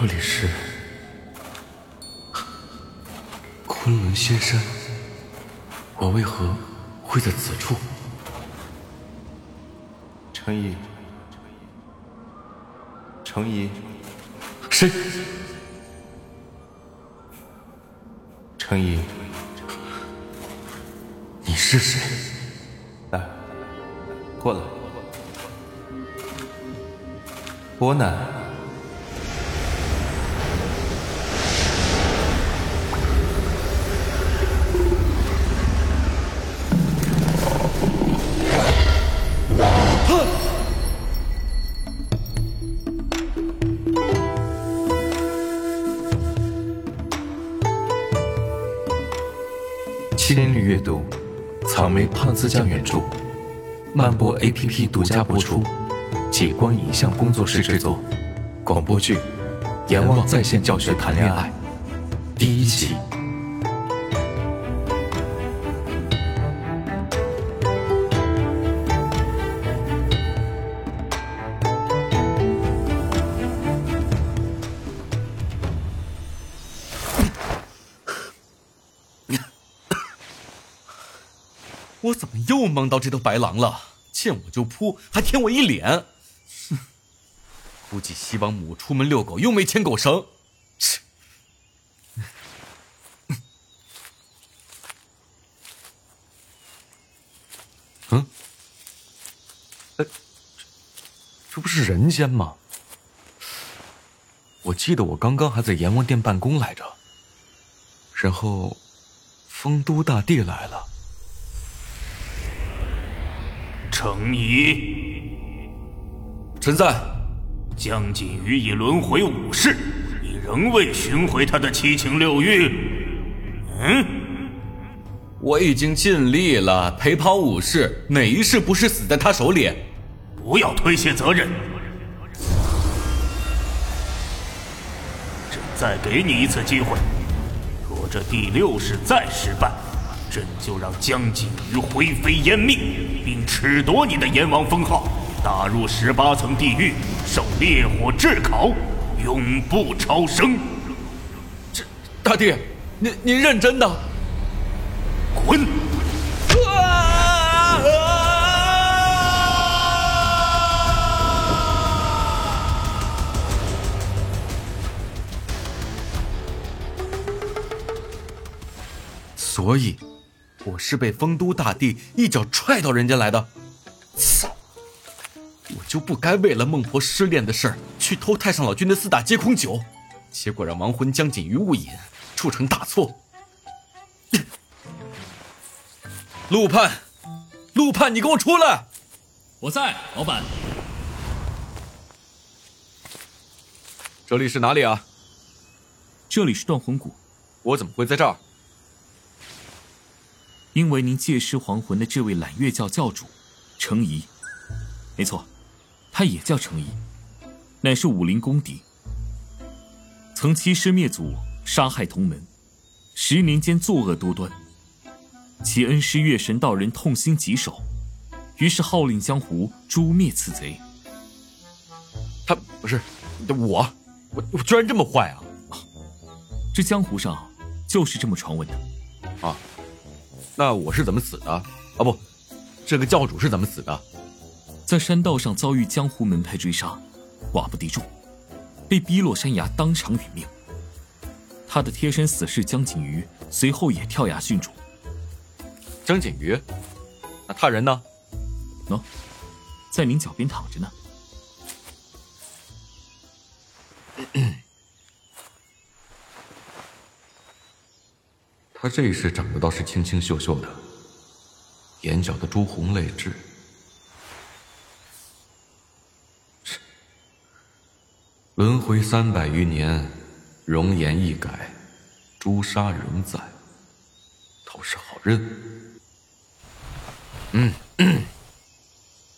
这里是昆仑仙山，我为何会在此处？程怡，程怡，谁？程怡，你是谁？来，过来，伯南。心率阅读，草莓胖子酱原著，漫播 APP 独家播出，极光影像工作室制作，广播剧《阎王在线教学谈恋爱》第一期。怎么又梦到这头白狼了？见我就扑，还舔我一脸。哼，估计西王母出门遛狗又没牵狗绳。切！嗯？这不是人间吗？我记得我刚刚还在阎王殿办公来着。然后，丰都大帝来了。程怡，臣在。江锦瑜已轮回五世，你仍未寻回他的七情六欲。嗯，我已经尽力了，陪跑武士，哪一世不是死在他手里？不要推卸责任。朕再给你一次机会，若这第六世再失败。朕就让江锦瑜灰飞烟灭，并褫夺你的阎王封号，打入十八层地狱，受烈火炙烤，永不超生。这大帝，您您认真的？滚！所以。我是被丰都大帝一脚踹到人间来的，操！我就不该为了孟婆失恋的事儿去偷太上老君的四大皆空酒，结果让亡魂江锦于误饮，铸成大错。陆盼，陆盼，你给我出来！我在，老板。这里是哪里啊？这里是断魂谷。我怎么会在这儿？因为您借尸还魂的这位揽月教教主，程颐，没错，他也叫程颐，乃是武林公敌，曾欺师灭祖，杀害同门，十年间作恶多端，其恩师月神道人痛心疾首，于是号令江湖诛灭此贼。他不是我，我我居然这么坏啊！这江湖上就是这么传闻的，啊。那我是怎么死的？啊不，这个教主是怎么死的？在山道上遭遇江湖门派追杀，寡不敌众，被逼落山崖，当场殒命。他的贴身死士江景瑜随后也跳崖殉主。江景瑜？那他人呢？喏，在您脚边躺着呢。他这一世长得倒是清清秀秀的，眼角的朱红泪痣，轮回三百余年，容颜易改，朱砂仍在，倒是好认。嗯，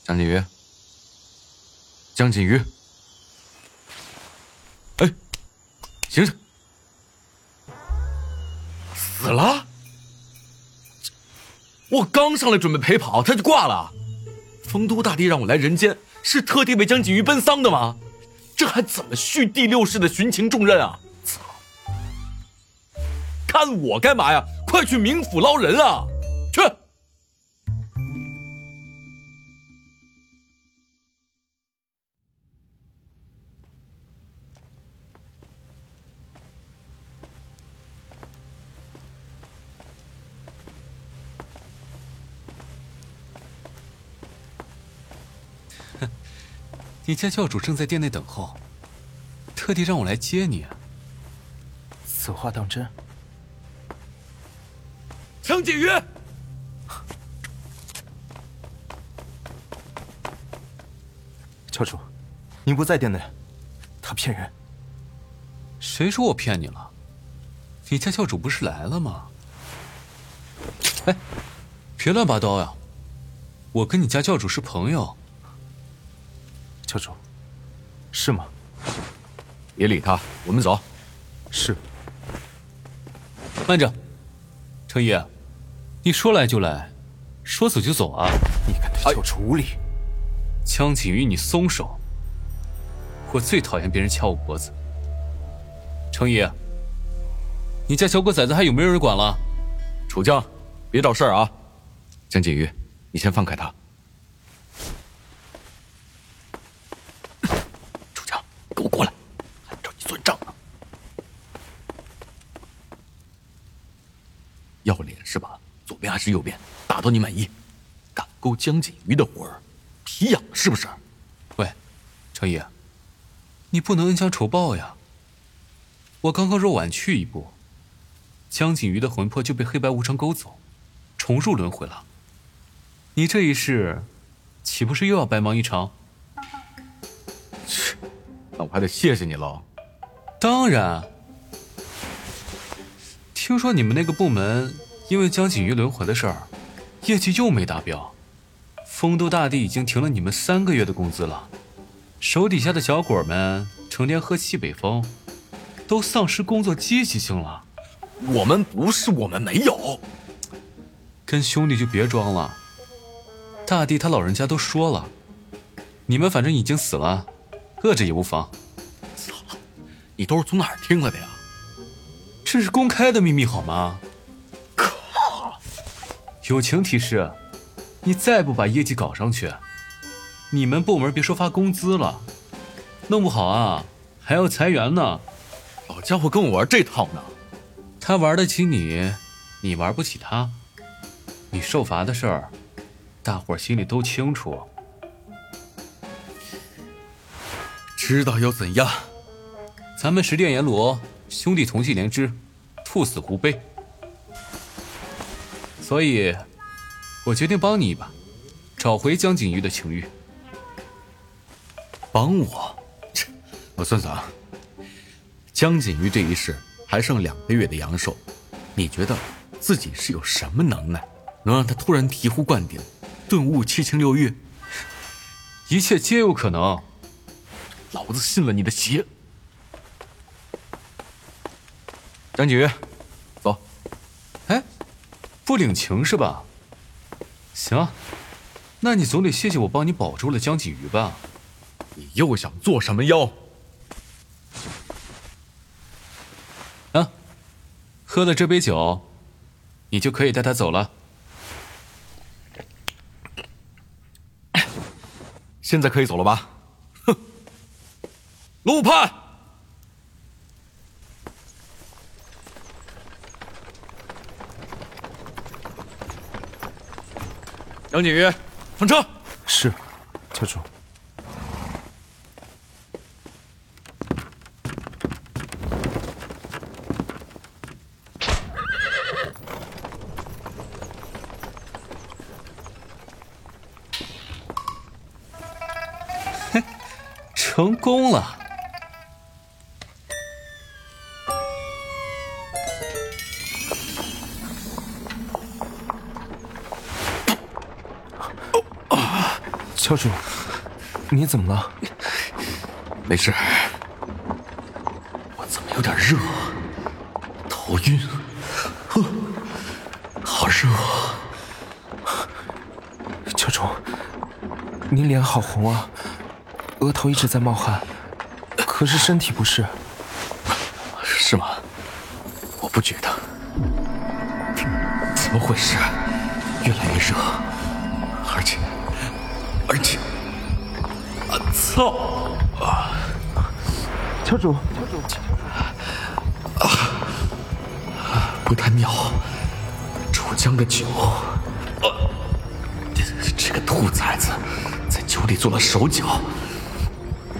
江锦瑜，江锦瑜，哎，醒醒！死了！我刚上来准备陪跑，他就挂了。丰都大帝让我来人间，是特地为江锦瑜奔丧的吗？这还怎么续第六世的寻情重任啊？操！看我干嘛呀？快去冥府捞人啊！你家教主正在店内等候，特地让我来接你。此话当真？江景瑜，教主，您不在店内，他骗人。谁说我骗你了？你家教主不是来了吗？哎，别乱拔刀呀！我跟你家教主是朋友。教主，是吗？别理他，我们走。是。慢着，程毅，你说来就来，说走就走啊！你敢对教主无礼？江景瑜，你松手！我最讨厌别人掐我脖子。程毅，你家小狗崽子还有没有人管了？楚江，别找事儿啊！江景瑜，你先放开他。楚江，给我过来，还找你算账呢。要脸是吧？左边还是右边？打到你满意？敢勾江景瑜的魂儿，皮痒是不是？喂，程毅，你不能恩将仇报呀！我刚刚若晚去一步，江景瑜的魂魄就被黑白无常勾走，重入轮回了。你这一世，岂不是又要白忙一场？我还得谢谢你喽。当然。听说你们那个部门因为江景瑜轮回的事儿，业绩又没达标，丰都大帝已经停了你们三个月的工资了，手底下的小鬼们成天喝西北风。都丧失工作积极性了。我们不是我们没有，跟兄弟就别装了。大帝他老人家都说了，你们反正已经死了，饿着也无妨。操，你都是从哪儿听来的呀？这是公开的秘密好吗？靠！友情提示，你再不把业绩搞上去，你们部门别说发工资了，弄不好啊还要裁员呢。老家伙跟我玩这套呢，他玩得起你，你玩不起他。你受罚的事儿，大伙儿心里都清楚。知道又怎样？咱们十殿阎罗兄弟同气连枝，兔死狐悲。所以，我决定帮你一把，找回江景瑜的情欲。帮我？切，我算算啊。江景瑜这一世还剩两个月的阳寿，你觉得自己是有什么能耐，能让他突然醍醐灌顶，顿悟七情六欲？一切皆有可能。老子信了你的邪！江景瑜，走。哎，不领情是吧？行，那你总得谢谢我帮你保住了江景瑜吧？你又想做什么妖？啊，喝了这杯酒，你就可以带他走了。现在可以走了吧？哼！陆判，杨景瑜，上车。是，教主。成功了！教主，你怎么了？没事，我怎么有点热？头晕，呵，好热！教主，您脸好红啊，额头一直在冒汗。可是身体不适。是吗？我不觉得。怎么回事？越来越热，而且，啊操！教主，车主，啊不太妙。楚江的酒，呃，这这个兔崽子在酒里做了手脚，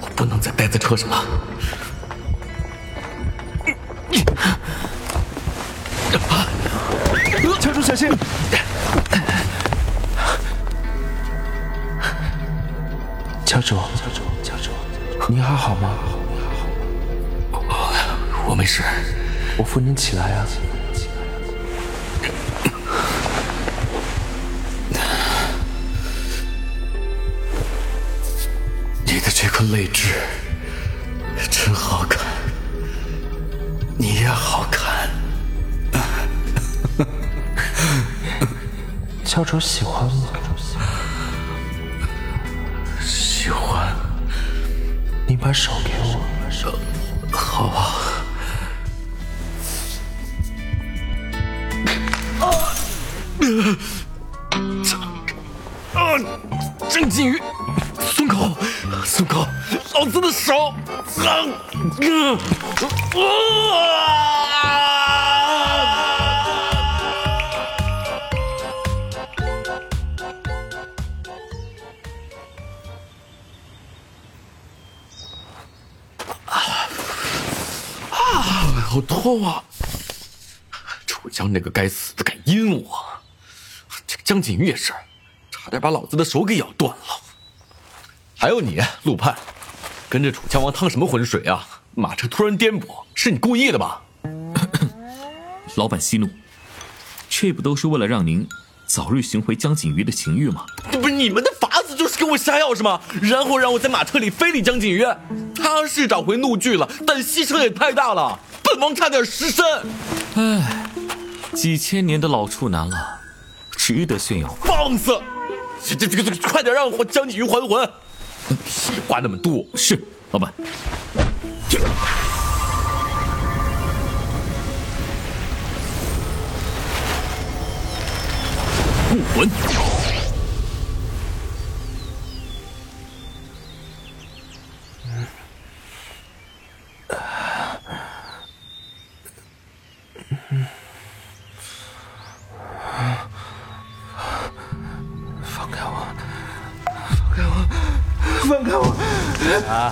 我不能再待在车上了。教主小心！主，教主，教主，你还好吗？我没事，我扶您起来啊。你的这颗泪痣真好看，你也好看。教主喜欢吗？把手给我。好啊。啊！郑金鱼，松口，松口，老子的手！啊！啊！好痛啊！楚江那个该死的敢阴我，这个江锦瑜也是，差点把老子的手给咬断了。还有你，陆盼，跟着楚江王趟什么浑水啊？马车突然颠簸，是你故意的吧？老板息怒，这不都是为了让您早日寻回江锦瑜的情欲吗？不是你们的法子就是给我下药是吗？然后让我在马车里非礼江锦瑜，他是找回怒剧了，但牺牲也太大了，本王差点失身。唉，几千年的老处男了，值得炫耀？放肆！这这这这，快点让我将你鱼还魂！屁话那么多，是，老板。护魂。放开我！啊，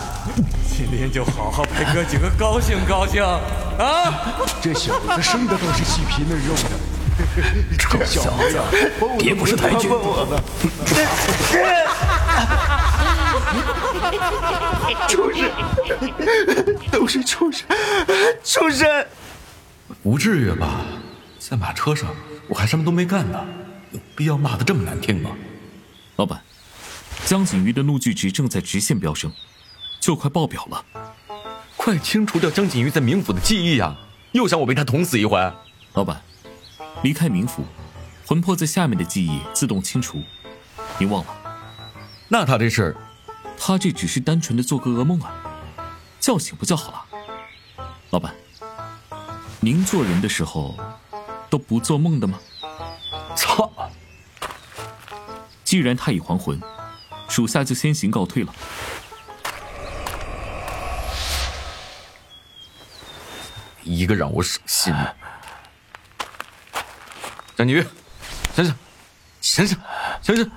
今天就好好陪哥几个高兴高兴啊！这小子生的倒是细皮嫩肉的，臭小子，别不是太君。畜生，都是畜生，畜生！不至于吧？在马车上，我还什么都没干呢，有必要骂的这么难听吗？老板，江景瑜的怒剧值正在直线飙升，就快爆表了。快清除掉江景瑜在冥府的记忆啊！又想我被他捅死一回？老板，离开冥府，魂魄在下面的记忆自动清除，您忘了？那他这是？他这只是单纯的做个噩梦啊，叫醒不就好了？老板，您做人的时候都不做梦的吗？操！既然他已还魂，属下就先行告退了。一个让我省心的。江锦瑜，醒醒，醒醒，醒醒！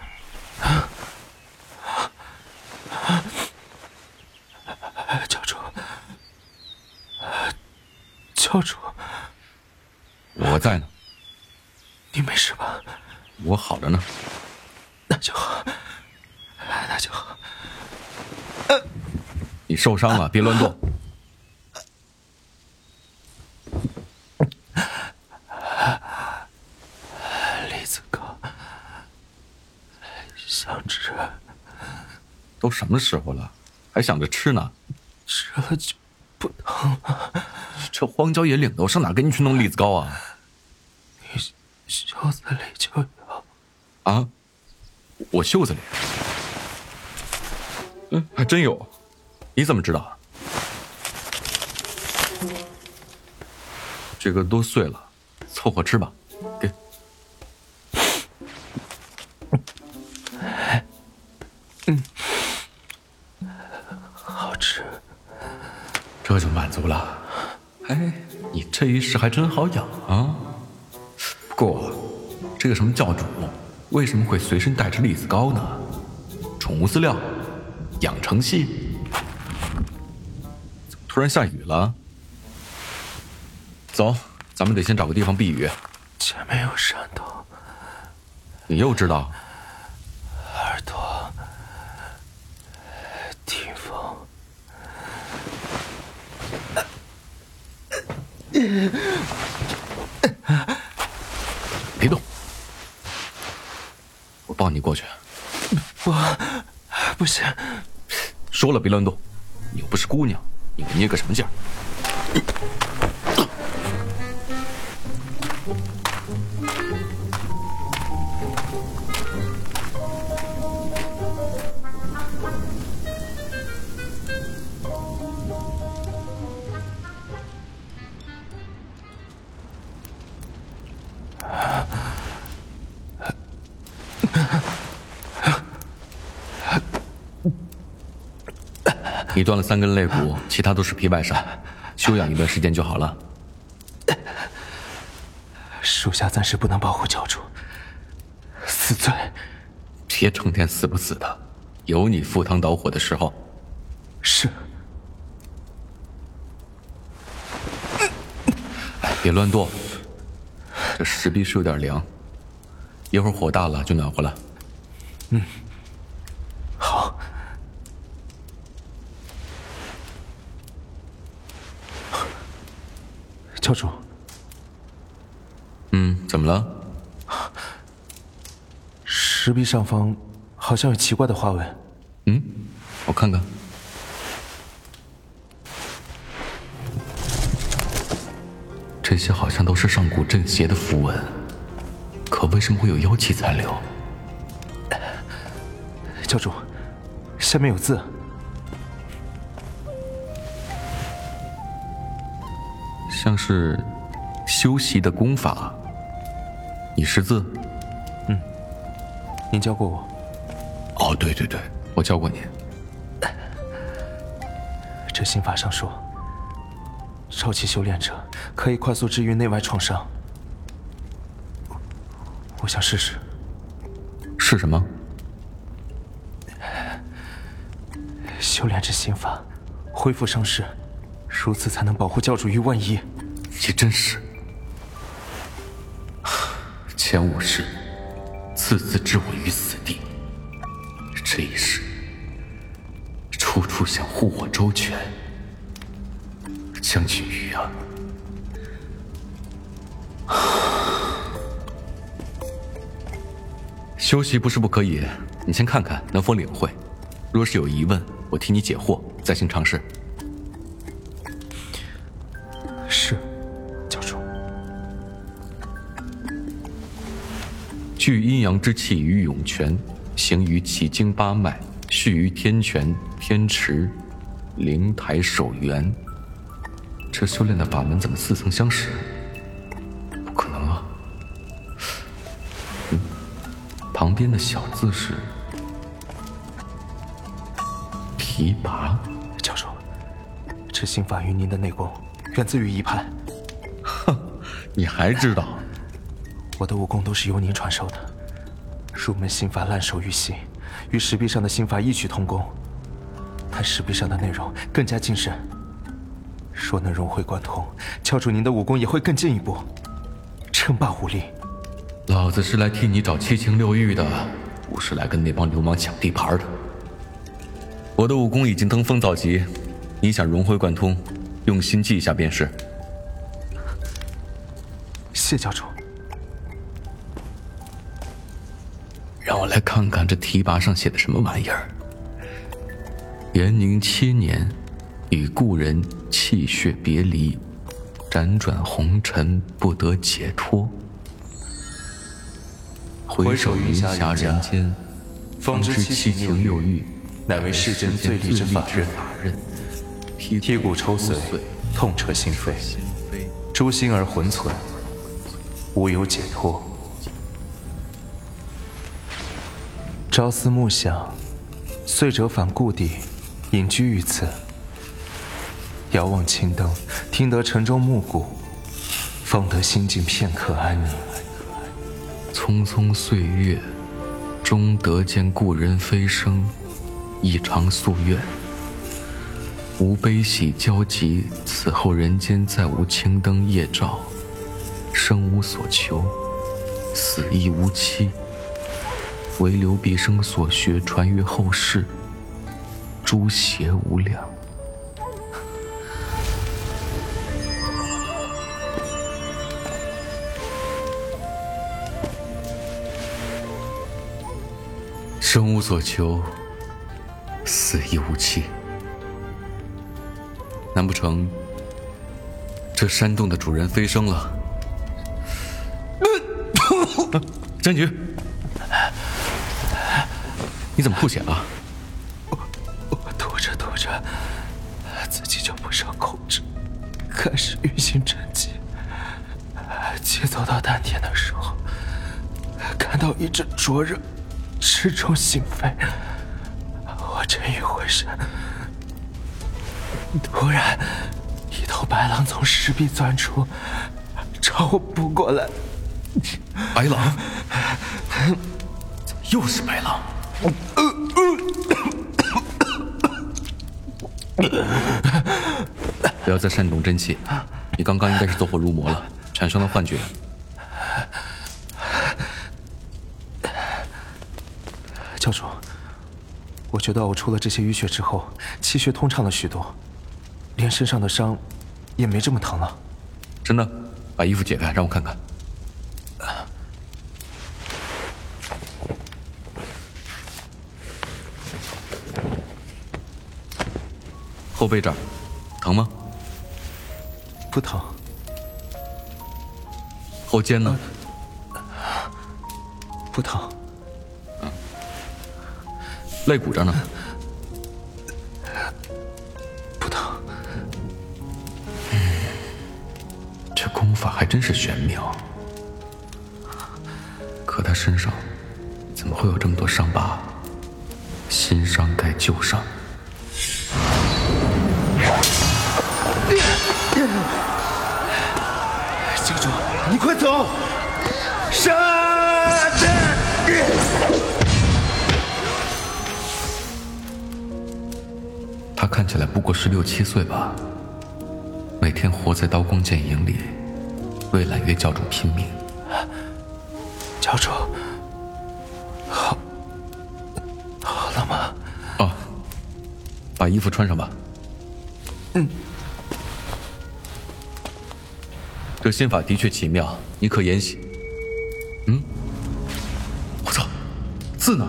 教主，教主，我在呢。你没事吧？我好着呢。那就好，那就好。你受伤了，别乱动。栗子哥，想吃，都什么时候了，还想着吃呢？吃了就不疼了。这荒郊野岭的，我上哪给你去弄栗子糕啊？你袖子里就有。啊？我袖子里？嗯，还真有。你怎么知道？这个都碎了，凑合吃吧。给。嗯。好吃。这就满足了。哎，你这一世还真好养啊。不过这个什么教主为什么会随身带着栗子糕呢？宠物饲料养成系。突然下雨了？走，咱们得先找个地方避雨。前面有山洞，你又知道？耳朵听风。别动，我抱你过去。不，不行，说了别乱动，你又不是姑娘，你捏个什么劲儿？你断了三根肋骨，其他都是皮外伤，休养一段时间就好了。属下暂时不能保护教主，死罪。别成天死不死的，有你赴汤蹈火的时候。是。哎，别乱动，这石壁是有点凉，一会儿火大了就暖和了。嗯，教主。嗯，怎么了？石壁上方好像有奇怪的花纹。嗯，我看看。这些好像都是上古镇邪的符文，可为什么会有妖气残留？教主，下面有字。像是修习的功法。你识字？嗯，您教过我。哦，对对对，我教过你。这心法上说，超级修炼者可以快速治愈内外创伤。我想试试。是什么？修炼这心法，恢复伤势，如此才能保护教主于万一。也真是。前五世，次次置我于死地；这一世，处处想护我周全。将军鱼啊，休息不是不可以，你先看看能否领会。若是有疑问，我替你解惑，再行尝试。聚阴阳之气于涌泉，行于奇经八脉，蓄于天泉、天池、灵台、守元。这修炼的法门怎么似曾相识？不可能啊！嗯，旁边的小字是提拔。教授，这心法与您的内功源自于一派。哼，你还知道？我的武功都是由您传授的，入门心法烂熟于心，与石壁上的心法异曲同工，但石壁上的内容更加精深。若能融会贯通，教主您的武功也会更进一步，称霸武林。老子是来替你找七情六欲的，不是来跟那帮流氓抢地盘的。我的武功已经登峰造极，你想融会贯通，用心记一下便是。谢教主。让我来看看这提拔上写的什么玩意儿。延宁七年。与故人气血别离，辗转红尘不得解脱。回首云霞人间，方知七情六欲，乃为世间最利之法刃。剔骨抽髓，痛彻心扉，诛心而魂存，无有解脱。朝思暮想，遂折返故地，隐居于此。遥望青灯，听得晨钟暮鼓，方得心境片刻安宁。匆匆岁月，终得见故人飞升，一偿夙愿。无悲喜交集，此后人间再无青灯夜照，生无所求，死亦无期。唯留毕生所学传于后世，诸邪无量。生无所求，死亦无期。难不成这山洞的主人飞升了？张 局，你怎么吐血了？我我吐着吐着，自己就不受控制，开始欲心沉寂。气走到丹田的时候，感到一阵灼热，直冲心扉。我正欲回神，突然一头白狼从石壁钻出，朝我扑过来。白狼，又是白狼。不要再煽动真气，你刚刚应该是走火入魔了，产生了幻觉。教主，我觉得呕出了这些淤血之后，气血通畅了许多，连身上的伤也没这么疼了。真的，把衣服解开，让我看看。后背这儿疼吗？不疼。后肩呢？不疼。肋骨这儿呢？不疼。嗯这功法还真是玄妙。可他身上怎么会有这么多伤疤？新伤盖旧伤。教主，你快走！杀！他看起来不过十六七岁吧，每天活在刀光剑影里，为揽月教主拼命。教主，好，好了吗？哦，把衣服穿上吧。嗯。这心法的确奇妙，你可研习。嗯，我操，字呢？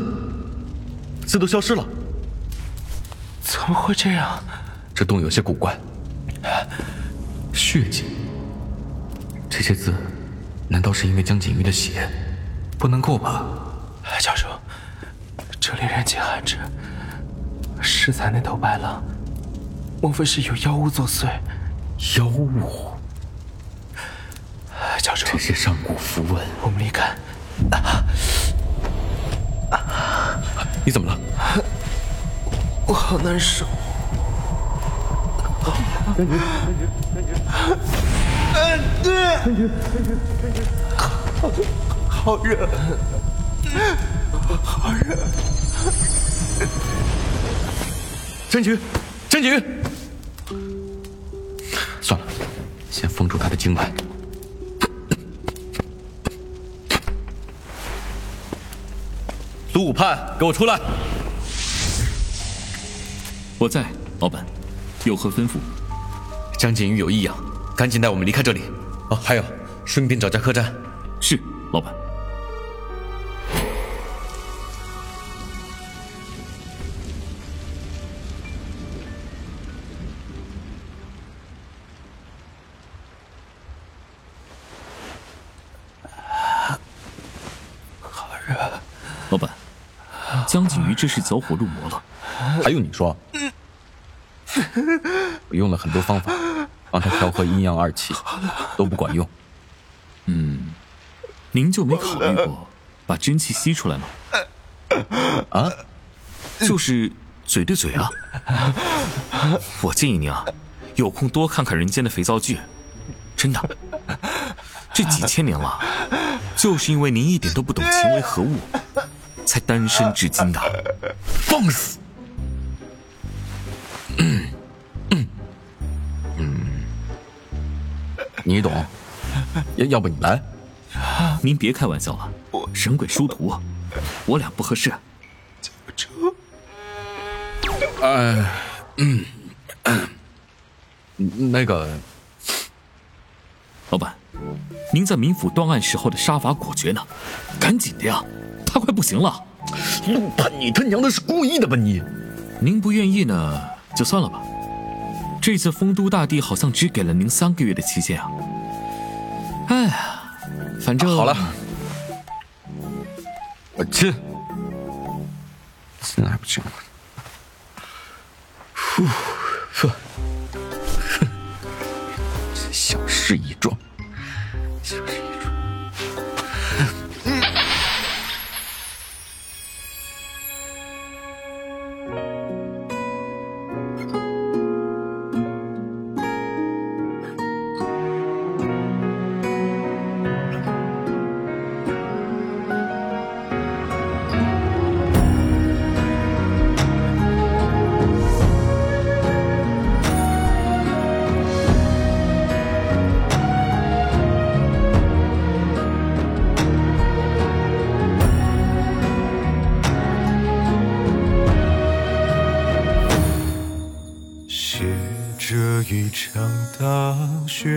字都消失了。怎么会这样？这洞有些古怪。血迹，这些字，难道是因为江锦瑜的血？不能够吧？教主，这里人迹罕至，适才那头白狼，莫非是有妖物作祟？妖物？教主，这些上古符文，我们离开。你怎么了？我好难受。将军，将军，将军，将军，将军，好，好热，好热。真菊，真菊，算了，先封住他的经脉。卢武判，给我出来！我在，老板，有何吩咐？江景瑜有异样，赶紧带我们离开这里。哦，还有，顺便找家客栈。是，老板。江锦瑜这是走火入魔了。还用你说？我用了很多方法，帮他调和阴阳二气，都不管用。嗯您就没考虑过把真气吸出来吗？啊，就是嘴对嘴啊。我建议您啊，有空多看看人间的肥皂剧，真的。这几千年了，就是因为您一点都不懂情为何物，才单身至今的。放肆！嗯嗯嗯。你懂？要要不你来？您别开玩笑了，神鬼殊途，我俩不合适。哎，嗯，那个，老板，您在民府断案时候的杀伐果决呢？赶紧的呀，他快不行了。陆判，你他娘的是故意的吧你？您不愿意呢，就算了吧。这次丰都大帝好像只给了您三个月的期限啊。哎呀，反正好了，我亲，现在还不行吗？呼，呵，哼，小事一桩，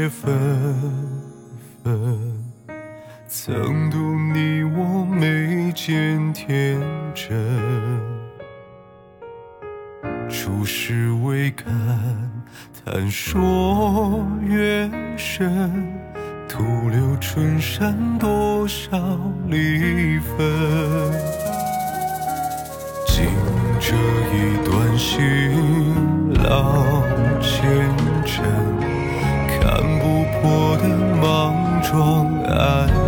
雪纷纷，曾读你我眉间天真，初时未敢谈说缘深，徒留春山多少离分。敬这一段新老前尘，我的莽撞爱。